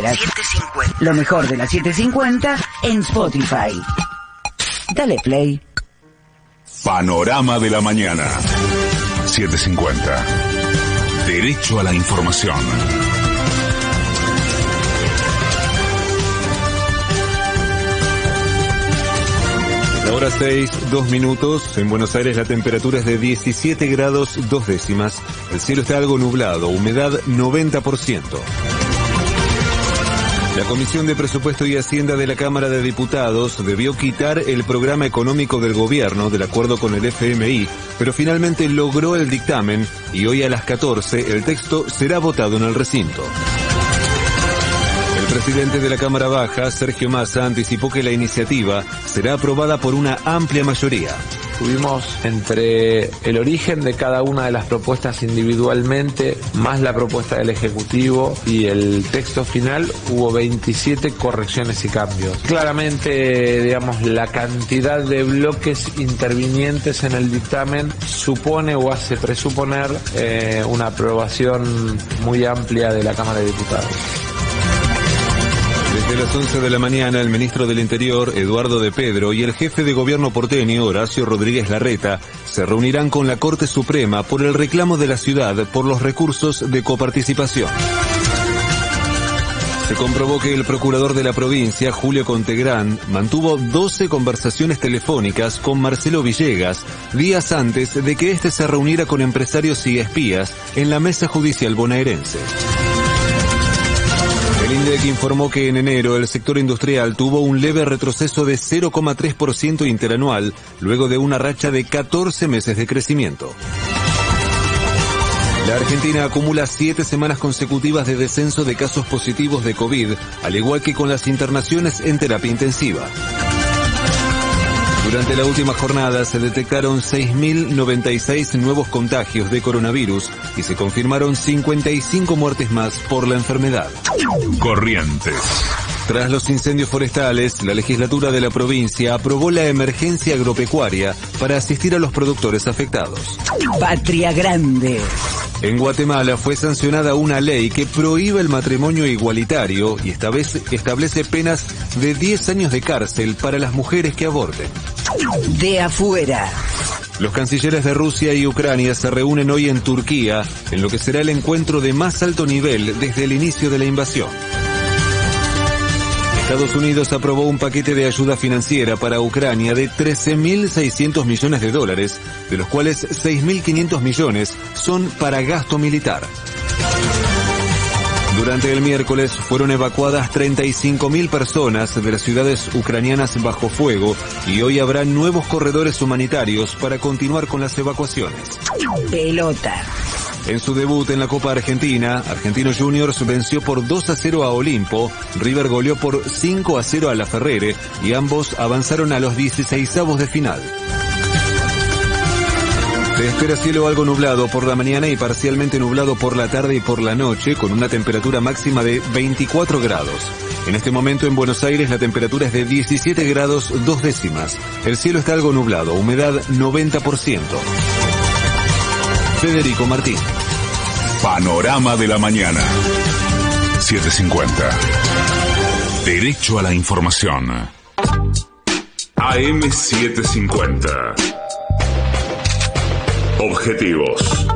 quieras. Lo mejor de la 750 en Spotify. Dale play. Panorama de la mañana. 750. Derecho a la información. La hora 6, 2 minutos. En Buenos Aires la temperatura es de 17 grados 2 décimas. El cielo está algo nublado, humedad 90%. La Comisión de Presupuesto y Hacienda de la Cámara de Diputados debió quitar el programa económico del gobierno del acuerdo con el FMI, pero finalmente logró el dictamen y hoy a las 14 el texto será votado en el recinto. El presidente de la Cámara Baja, Sergio Massa, anticipó que la iniciativa será aprobada por una amplia mayoría. Tuvimos entre el origen de cada una de las propuestas individualmente, más la propuesta del Ejecutivo y el texto final, hubo 27 correcciones y cambios. Claramente, digamos, la cantidad de bloques intervinientes en el dictamen supone o hace presuponer eh, una aprobación muy amplia de la Cámara de Diputados. Desde las 11 de la mañana, el ministro del Interior, Eduardo de Pedro, y el jefe de gobierno porteño, Horacio Rodríguez Larreta, se reunirán con la Corte Suprema por el reclamo de la ciudad por los recursos de coparticipación. Se comprobó que el procurador de la provincia, Julio Contegrán, mantuvo 12 conversaciones telefónicas con Marcelo Villegas días antes de que éste se reuniera con empresarios y espías en la mesa judicial bonaerense. El INDEC informó que en enero el sector industrial tuvo un leve retroceso de 0,3% interanual, luego de una racha de 14 meses de crecimiento. La Argentina acumula siete semanas consecutivas de descenso de casos positivos de COVID, al igual que con las internaciones en terapia intensiva. Durante la última jornada se detectaron 6.096 nuevos contagios de coronavirus y se confirmaron 55 muertes más por la enfermedad. Corrientes. Tras los incendios forestales, la legislatura de la provincia aprobó la emergencia agropecuaria para asistir a los productores afectados. Patria Grande. En Guatemala fue sancionada una ley que prohíbe el matrimonio igualitario y establece, establece penas de 10 años de cárcel para las mujeres que aborten. De afuera. Los cancilleres de Rusia y Ucrania se reúnen hoy en Turquía, en lo que será el encuentro de más alto nivel desde el inicio de la invasión. Estados Unidos aprobó un paquete de ayuda financiera para Ucrania de 13.600 millones de dólares, de los cuales 6.500 millones son para gasto militar. Durante el miércoles fueron evacuadas 35.000 personas de las ciudades ucranianas bajo fuego y hoy habrá nuevos corredores humanitarios para continuar con las evacuaciones. Pelota. En su debut en la Copa Argentina, Argentinos Juniors venció por 2 a 0 a Olimpo, River goleó por 5 a 0 a La Ferrere y ambos avanzaron a los 16 de final. Se espera cielo algo nublado por la mañana y parcialmente nublado por la tarde y por la noche, con una temperatura máxima de 24 grados. En este momento en Buenos Aires la temperatura es de 17 grados dos décimas. El cielo está algo nublado, humedad 90%. Federico Martín. Panorama de la mañana. 750. Derecho a la información. AM750. Objetivos,